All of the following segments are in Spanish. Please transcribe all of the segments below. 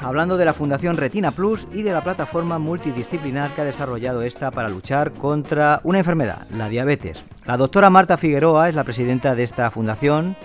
Hablando de la Fundación Retina Plus y de la plataforma multidisciplinar que ha desarrollado esta para luchar contra una enfermedad, la diabetes. La doctora Marta Figueroa es la presidenta de esta fundación.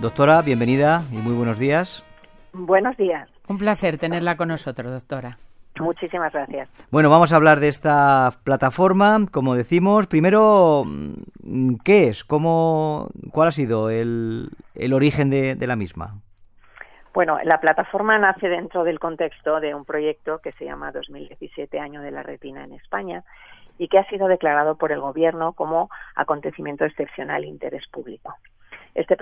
Doctora, bienvenida y muy buenos días. Buenos días. Un placer tenerla con nosotros, doctora. Muchísimas gracias. Bueno, vamos a hablar de esta plataforma, como decimos. Primero, ¿qué es? ¿Cómo, ¿Cuál ha sido el, origen de la misma? Bueno, la plataforma nace dentro del contexto de un proyecto que se llama 2017 Año de la Retina en España y que ha sido declarado por el Gobierno como acontecimiento excepcional de interés público. Este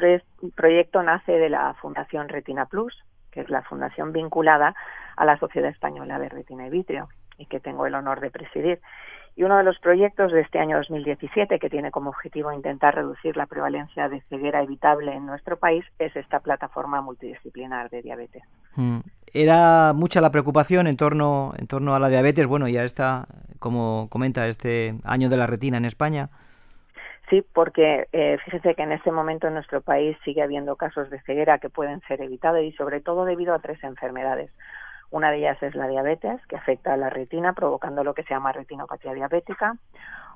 proyecto nace de la Fundación Retina Plus, que es la fundación vinculada a la Sociedad Española de Retina y Vitrio y que tengo el honor de presidir. Y uno de los proyectos de este año 2017, que tiene como objetivo intentar reducir la prevalencia de ceguera evitable en nuestro país, es esta plataforma multidisciplinar de diabetes. Mm. Era mucha la preocupación en torno, en torno a la diabetes. Bueno, ya está, como comenta, este año de la retina en España. Sí, porque eh, fíjese que en este momento en nuestro país sigue habiendo casos de ceguera que pueden ser evitados y sobre todo debido a tres enfermedades. Una de ellas es la diabetes, que afecta a la retina, provocando lo que se llama retinopatía diabética.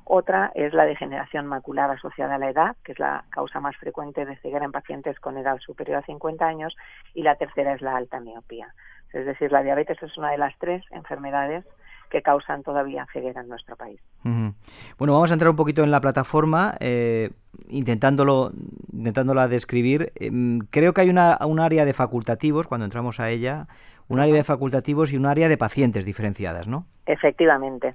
Otra es la degeneración macular asociada a la edad, que es la causa más frecuente de ceguera en pacientes con edad superior a 50 años. Y la tercera es la alta miopía. Es decir, la diabetes es una de las tres enfermedades que causan todavía ceguera en nuestro país. Bueno, vamos a entrar un poquito en la plataforma, eh, intentándolo, intentándola describir. Em, creo que hay una, un área de facultativos cuando entramos a ella, un área de facultativos y un área de pacientes diferenciadas, ¿no? Efectivamente.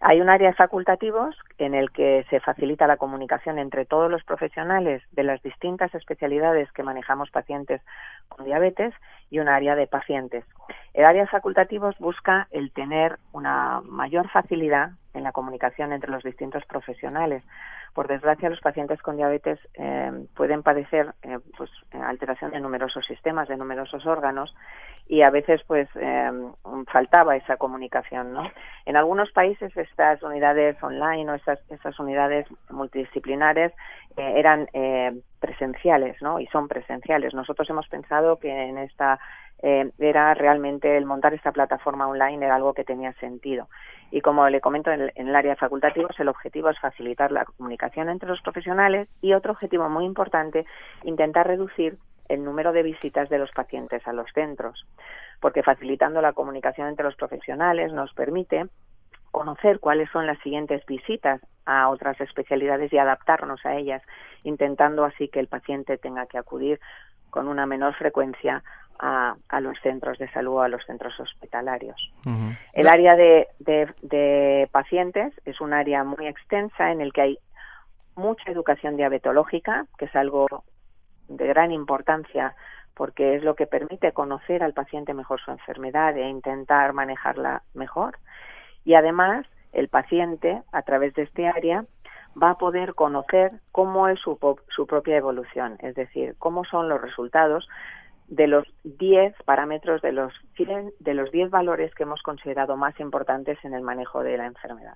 Hay un área de facultativos en el que se facilita la comunicación entre todos los profesionales de las distintas especialidades que manejamos pacientes con diabetes y un área de pacientes. El área de facultativos busca el tener una mayor facilidad en la comunicación entre los distintos profesionales. Por desgracia, los pacientes con diabetes eh, pueden padecer eh, pues, alteración de numerosos sistemas, de numerosos órganos, y a veces pues eh, faltaba esa comunicación no en algunos países estas unidades online o esas, esas unidades multidisciplinares eh, eran eh, presenciales no y son presenciales. Nosotros hemos pensado que en esta era realmente el montar esta plataforma online era algo que tenía sentido. Y como le comento en el, en el área de facultativos el objetivo es facilitar la comunicación entre los profesionales y otro objetivo muy importante intentar reducir el número de visitas de los pacientes a los centros, porque facilitando la comunicación entre los profesionales nos permite conocer cuáles son las siguientes visitas a otras especialidades y adaptarnos a ellas, intentando así que el paciente tenga que acudir con una menor frecuencia a, los centros de salud o a los centros hospitalarios. El área de, de, pacientes es un área muy extensa en el que hay mucha educación diabetológica, que es algo de gran importancia porque es lo que permite conocer al paciente mejor su enfermedad e intentar manejarla mejor. Y además, el paciente, a través de este área, va a poder conocer cómo es su, su propia evolución, es decir, cómo son los resultados de los 10 parámetros de los de los 10 valores que hemos considerado más importantes en el manejo de la enfermedad.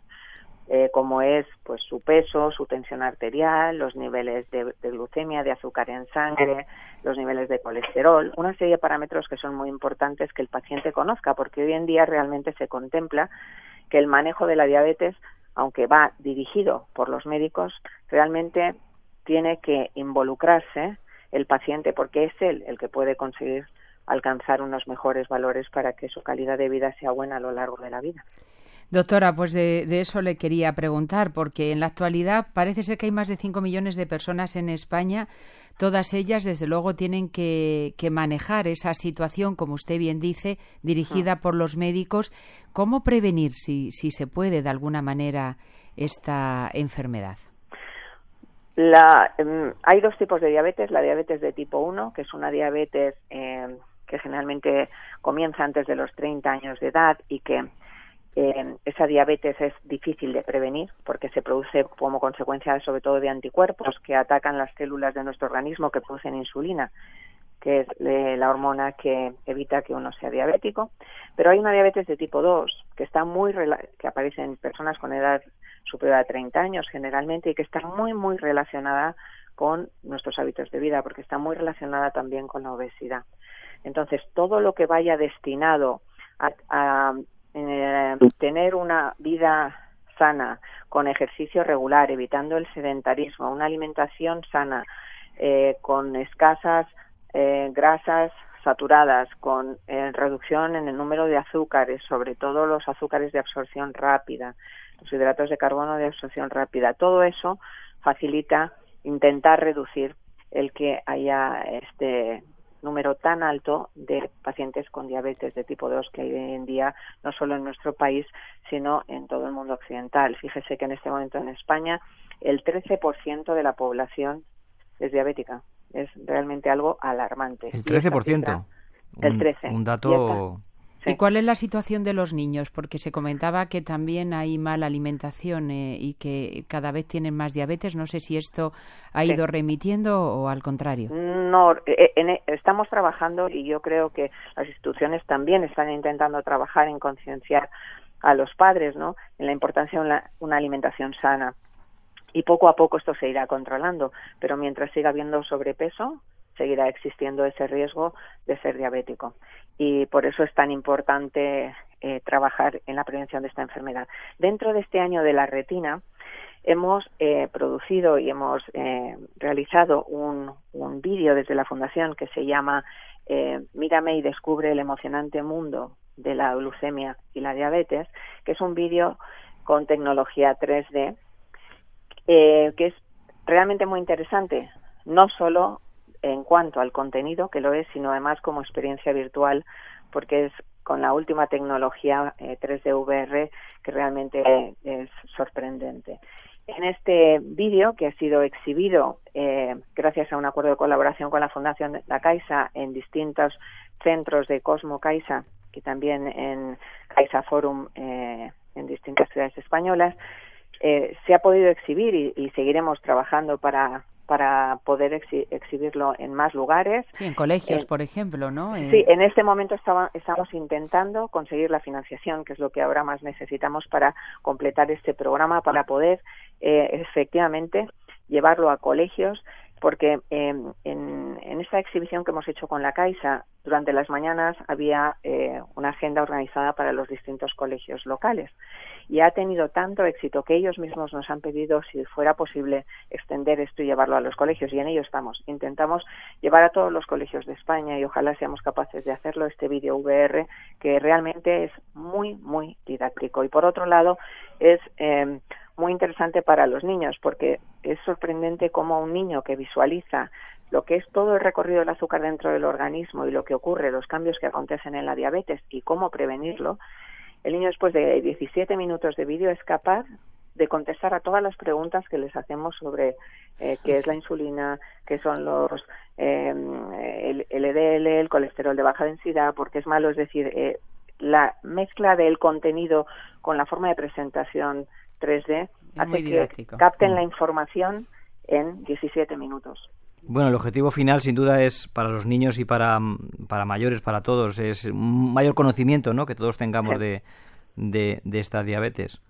Eh, como es pues su peso, su tensión arterial, los niveles de, glucemia, de azúcar en sangre, los niveles de colesterol, una serie de parámetros que son muy importantes que el paciente conozca, porque hoy en día realmente se contempla que el manejo de la diabetes, aunque va dirigido por los médicos, realmente tiene que involucrarse el paciente porque es él el que puede conseguir alcanzar unos mejores valores para que su calidad de vida sea buena a lo largo de la vida. Doctora, pues de, eso le quería preguntar, porque en la actualidad parece ser que hay más de 5 millones de personas en España. Todas ellas, desde luego, tienen que, manejar esa situación, como usted bien dice, dirigida por los médicos. ¿Cómo prevenir, si, si se puede, de alguna manera, esta enfermedad? Em, hay dos tipos de diabetes. La diabetes de tipo 1, que es una diabetes em, que generalmente comienza antes de los 30 años de edad y que eh, esa diabetes es difícil de prevenir porque se produce como consecuencia sobre todo de anticuerpos que atacan las células de nuestro organismo que producen insulina, que es eh, la hormona que evita que uno sea diabético. Pero hay una diabetes de tipo 2 que está muy que aparece en personas con edad superior a 30 años generalmente y que está muy muy relacionada con nuestros hábitos de vida porque está muy relacionada también con la obesidad. Entonces, todo lo que vaya destinado a, eh, tener una vida sana, con ejercicio regular, evitando el sedentarismo, una alimentación sana, eh, con escasas eh, grasas saturadas, con reducción en el número de azúcares, sobre todo los azúcares de absorción rápida, los hidratos de carbono de absorción rápida. Todo eso facilita intentar reducir el que haya este número tan alto de pacientes con diabetes de tipo 2 que hay hoy en día, no solo en nuestro país, sino en todo el mundo occidental. Fíjese que en este momento en España el 13% de la población es diabética. Es realmente algo alarmante. El 13%. el 13. Un, dato ¿Y cuál es la situación de los niños? Porque se comentaba que también hay mala alimentación eh, y que cada vez tienen más diabetes. No sé si esto ha ido remitiendo o al contrario. No, eh, eh, estamos trabajando y yo creo que las instituciones también están intentando trabajar en concienciar a los padres, ¿no? En la importancia de una alimentación sana. Y poco a poco esto se irá controlando, pero mientras siga habiendo sobrepeso, seguirá existiendo ese riesgo de ser diabético. Y por eso es tan importante eh, trabajar en la prevención de esta enfermedad. Dentro de este año de la retina, hemos eh, producido y hemos eh, realizado un, un vídeo desde la Fundación que se llama Mírame y descubre el emocionante mundo de la glucemia y la diabetes, que es un vídeo con tecnología 3D, que es realmente muy interesante, no solo en cuanto al contenido, que lo es, sino además como experiencia virtual, porque es con la última tecnología 3D eh, VR que realmente es sorprendente. En este vídeo, que ha sido exhibido eh, gracias a un acuerdo de colaboración con la Fundación La Caixa en distintos centros de Cosmo Caixa, que también en Caixa Forum eh, en distintas ciudades españolas, se ha podido exhibir y seguiremos trabajando para para poder exhibirlo en más lugares. Sí, en colegios, por ejemplo, ¿no? Sí, en este momento estamos intentando conseguir la financiación, que es lo que ahora más necesitamos para completar este programa, para poder eh, efectivamente llevarlo a colegios, porque em, en, en, esta exhibición que hemos hecho con la Caixa, durante las mañanas había eh, una agenda organizada para los distintos colegios locales. Y ha tenido tanto éxito que ellos mismos nos han pedido si fuera posible extender esto y llevarlo a los colegios. Y en ello estamos. Intentamos llevar a todos los colegios de España y ojalá seamos capaces de hacerlo este vídeo VR que realmente es muy muy didáctico. Y por otro lado es eh, muy interesante para los niños porque es sorprendente cómo un niño que visualiza lo que es todo el recorrido del azúcar dentro del organismo y lo que ocurre, los cambios que acontecen en la diabetes y cómo prevenirlo, el niño después de 17 minutos de vídeo es capaz de contestar a todas las preguntas que les hacemos sobre eh, qué es la insulina, qué son los eh, el, EDL, el colesterol de baja densidad, porque es malo, es decir, eh, la mezcla del contenido con la forma de presentación 3D hace que capten la mm. información en 17 minutos. Bueno, el objetivo final sin duda es para los niños y para, para mayores, para todos, es un mayor conocimiento ¿no? que todos tengamos de, de, esta diabetes.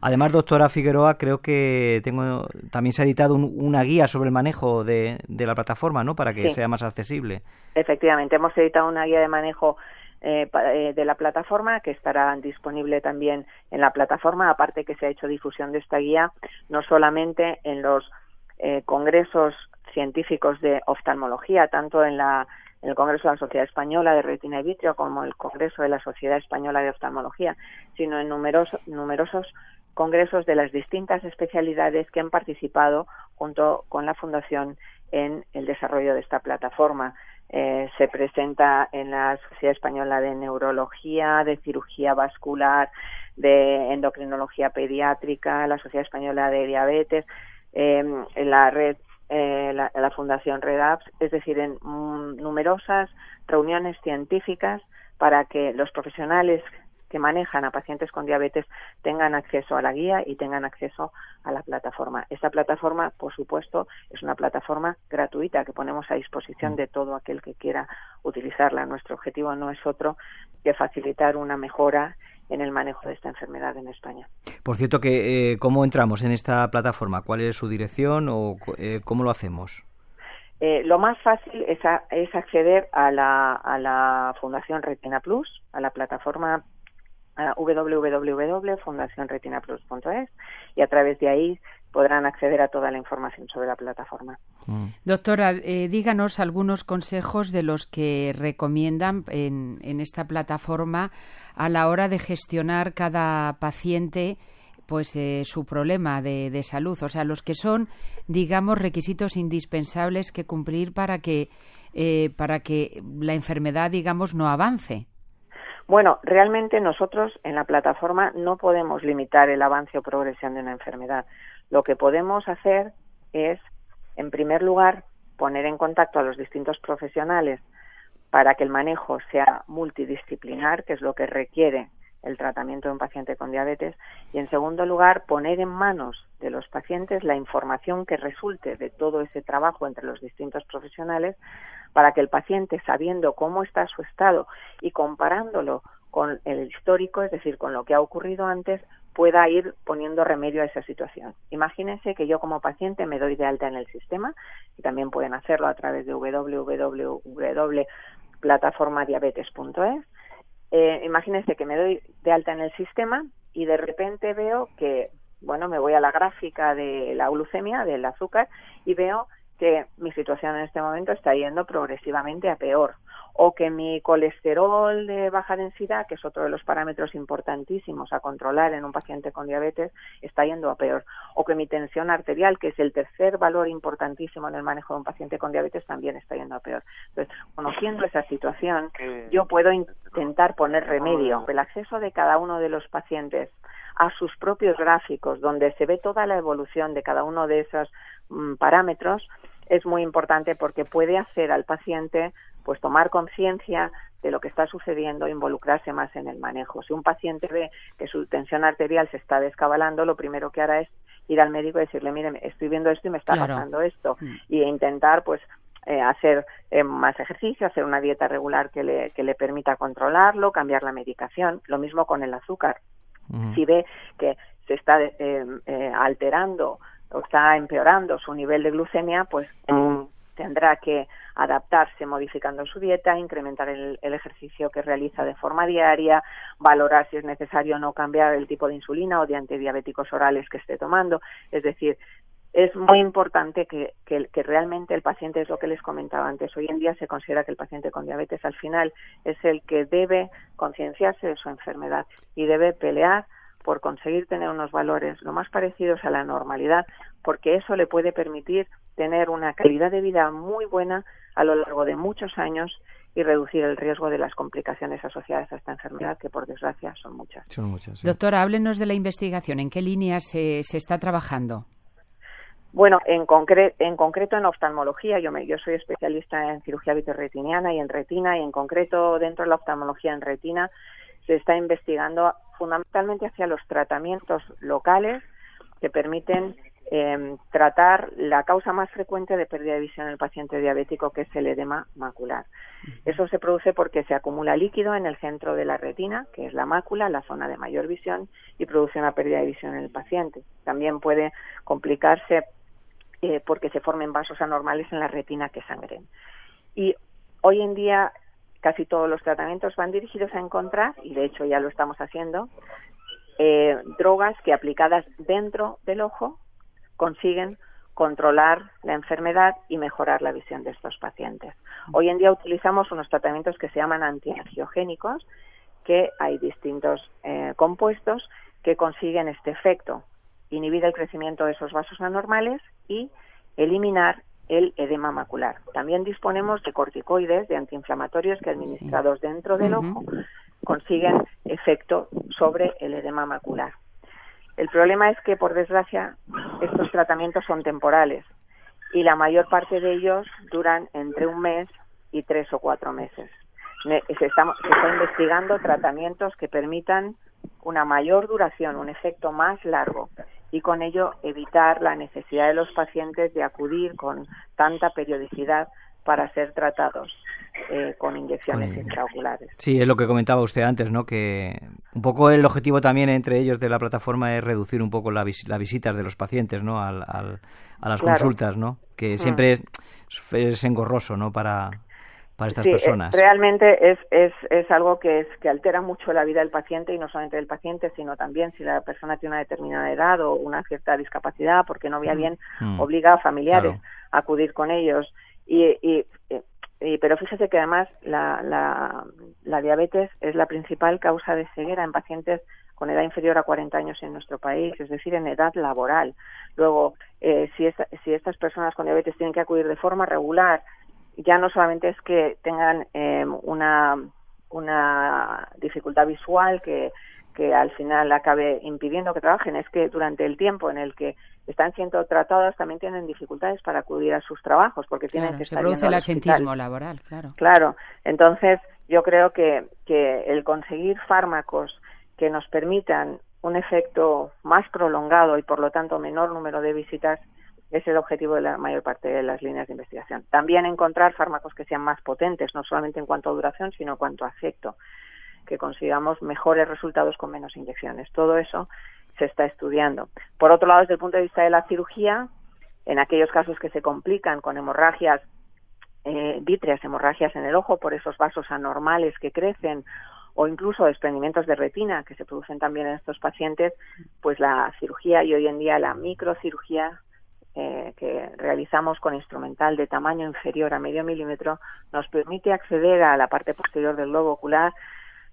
Además, doctora Figueroa, creo que tengo también se ha editado una guía sobre el manejo de, de la plataforma, ¿no? Para que sea más accesible. Efectivamente, hemos editado una guía de manejo eh, eh, de la plataforma que estará disponible también en la plataforma, aparte que se ha hecho difusión de esta guía no solamente en los eh, congresos científicos de oftalmología, tanto en, la, el Congreso de la Sociedad Española de Retina y Vitrio como el Congreso de la Sociedad Española de Oftalmología, sino en numerosos, numerosos congresos de las distintas especialidades que han participado junto con la Fundación en el desarrollo de esta plataforma. Eh, se presenta en la Sociedad Española de Neurología, de Cirugía Vascular, de Endocrinología Pediátrica, la Sociedad Española de Diabetes, eh, en la red eh, la, Fundación REDAPS, es decir, en mm, numerosas reuniones científicas para que los profesionales que manejan a pacientes con diabetes tengan acceso a la guía y tengan acceso a la plataforma. Esta plataforma, por supuesto, es una plataforma gratuita que ponemos a disposición de todo aquel que quiera utilizarla. Nuestro objetivo no es otro que facilitar una mejora en el manejo de esta enfermedad en España. Por cierto, que, eh, ¿cómo entramos en esta plataforma? ¿Cuál es su dirección o eh, cómo lo hacemos? Eh, lo más fácil es, es acceder a la, a la Fundación Retina Plus, a la plataforma www.fundacionretinaplus.es y a través de ahí podrán acceder a toda la información sobre la plataforma. Mm. Doctora, eh, díganos algunos consejos de los que recomiendan en, en, esta plataforma a la hora de gestionar cada paciente pues eh, su problema de, de, salud, o sea, los que son, digamos, requisitos indispensables que cumplir para que eh, para que la enfermedad, digamos, no avance. Bueno, realmente nosotros en la plataforma no podemos limitar el avance o progresión de una enfermedad. Lo que podemos hacer es, en primer lugar, poner en contacto a los distintos profesionales para que el manejo sea multidisciplinar, que es lo que requiere el tratamiento de un paciente con diabetes y en segundo lugar poner en manos de los pacientes la información que resulte de todo ese trabajo entre los distintos profesionales para que el paciente sabiendo cómo está su estado y comparándolo con el histórico, es decir, con lo que ha ocurrido antes, pueda ir poniendo remedio a esa situación. Imagínense que yo como paciente me doy de alta en el sistema y también pueden hacerlo a través de www.plataformadiabetes.es eh, imagínense que me doy de alta en el sistema y de repente veo que, bueno, me voy a la gráfica de la glucemia, del azúcar, y veo que mi situación en este momento está yendo progresivamente a peor o que mi colesterol de baja densidad, que es otro de los parámetros importantísimos a controlar en un paciente con diabetes, está yendo a peor, o que mi tensión arterial, que es el tercer valor importantísimo en el manejo de un paciente con diabetes, también está yendo a peor. Entonces, conociendo esa situación, yo puedo intentar poner remedio. El acceso de cada uno de los pacientes a sus propios gráficos, donde se ve toda la evolución de cada uno de esos mm, parámetros, es muy importante porque puede hacer al paciente pues tomar conciencia de lo que está sucediendo e involucrarse más en el manejo. Si un paciente ve que su tensión arterial se está descabalando, lo primero que hará es ir al médico y decirle, mire, estoy viendo esto y me está pasando esto, mm. y intentar, pues, eh, hacer eh, más ejercicio, hacer una dieta regular que le, que le permita controlarlo, cambiar la medicación. Lo mismo con el azúcar. Si ve que se está eh, alterando o está empeorando su nivel de glucemia, pues mm tendrá que adaptarse modificando su dieta, incrementar el, ejercicio que realiza de forma diaria, valorar si es necesario no cambiar el tipo de insulina o de antidiabéticos orales que esté tomando. Es decir, es muy importante que, que, que, realmente el paciente, es lo que les comentaba antes, hoy en día se considera que el paciente con diabetes al final es el que debe concienciarse de su enfermedad y debe pelear por conseguir tener unos valores lo más parecidos a la normalidad, porque eso le puede permitir tener una calidad de vida muy buena a lo largo de muchos años y reducir el riesgo de las complicaciones asociadas a esta enfermedad, que por desgracia son muchas. Son muchas Doctora, háblenos de la investigación. ¿En qué línea se, se está trabajando? Bueno, en, en concreto en oftalmología, yo, me, yo soy especialista en cirugía vitrorretiniana y en retina, y en concreto dentro de la oftalmología en retina se está investigando fundamentalmente hacia los tratamientos locales que permiten eh, tratar la causa más frecuente de pérdida de visión en el paciente diabético, que es el edema macular. Eso se produce porque se acumula líquido en el centro de la retina, que es la mácula, la zona de mayor visión, y produce una pérdida de visión en el paciente. También puede complicarse eh, porque se formen vasos anormales en la retina que sangren. Y hoy en día casi todos los tratamientos van dirigidos a encontrar, y de hecho ya lo estamos haciendo, eh, drogas que aplicadas dentro del ojo consiguen controlar la enfermedad y mejorar la visión de estos pacientes. Hoy en día utilizamos unos tratamientos que se llaman antiangiogénicos, que hay distintos eh, compuestos que consiguen este efecto, inhibir el crecimiento de esos vasos anormales y eliminar el edema macular. También disponemos de corticoides, de antiinflamatorios que administrados dentro del ojo consiguen efecto sobre el edema macular. El problema es que, por desgracia, estos tratamientos son temporales y la mayor parte de ellos duran entre un mes y tres o cuatro meses. Se está, investigando tratamientos que permitan una mayor duración, un efecto más largo y con ello evitar la necesidad de los pacientes de acudir con tanta periodicidad para ser tratados eh, con inyecciones intraoculares. Sí, es lo que comentaba usted antes, ¿no? Que un poco el objetivo también entre ellos de la plataforma es reducir un poco las visitas de los pacientes, ¿no? Al, a las consultas, ¿no? Que mm. siempre es, engorroso, ¿no? Para, para estas sí, personas. realmente es, es, es algo que, es, que altera mucho la vida del paciente y no solamente del paciente, sino también si la persona tiene una determinada edad o una cierta discapacidad, porque no vea mm. bien, mm. obliga a familiares a acudir con ellos. Y, y, pero fíjese que además la, la, la diabetes es la principal causa de ceguera en pacientes con edad inferior a 40 años en nuestro país, es decir, en edad laboral. Luego, eh, si, si estas personas con diabetes tienen que acudir de forma regular, ya no solamente es que tengan eh, una, una dificultad visual que, que al final acabe impidiendo que trabajen, es que durante el tiempo en el que están siendo tratadas también tienen dificultades para acudir a sus trabajos porque tienen que estar se produce el asentismo laboral, claro. Claro, entonces yo creo que, que el conseguir fármacos que nos permitan un efecto más prolongado y por lo tanto menor número de visitas es el objetivo de la mayor parte de las líneas de investigación. También encontrar fármacos que sean más potentes, no solamente en cuanto a duración, sino en cuanto a efecto, que consigamos mejores resultados con menos inyecciones. Todo eso se está estudiando. Por otro lado, desde el punto de vista de la cirugía, en aquellos casos que se complican con hemorragias eh, vítreas, hemorragias en el ojo por esos vasos anormales que crecen o incluso desprendimientos de retina que se producen también en estos pacientes, pues la cirugía y hoy en día la microcirugía eh, que realizamos con instrumental de tamaño inferior a medio milímetro nos permite acceder a la parte posterior del globo ocular,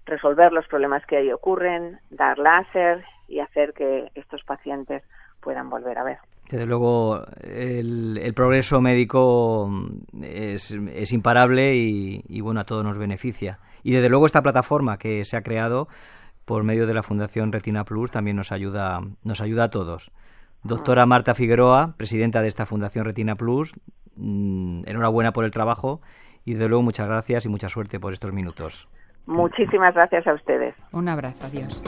resolver los problemas que ahí ocurren, dar láser y hacer que estos pacientes puedan volver a ver. Desde luego, el, progreso médico es, imparable y, bueno, a todos nos beneficia. Y desde luego esta plataforma que se ha creado por medio de la Fundación Retina Plus también nos ayuda, nos ayuda a todos. Doctora Marta Figueroa, presidenta de esta Fundación Retina Plus, mm, enhorabuena por el trabajo y desde luego muchas gracias y mucha suerte por estos minutos. Muchísimas gracias a ustedes. Un abrazo, adiós.